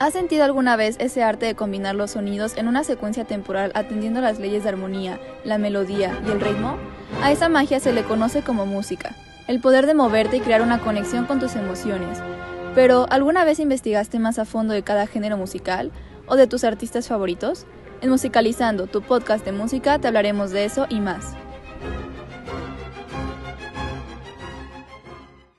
¿Has sentido alguna vez ese arte de combinar los sonidos en una secuencia temporal atendiendo las leyes de armonía, la melodía y el ritmo? A esa magia se le conoce como música, el poder de moverte y crear una conexión con tus emociones. Pero, ¿alguna vez investigaste más a fondo de cada género musical o de tus artistas favoritos? En Musicalizando, tu podcast de música, te hablaremos de eso y más.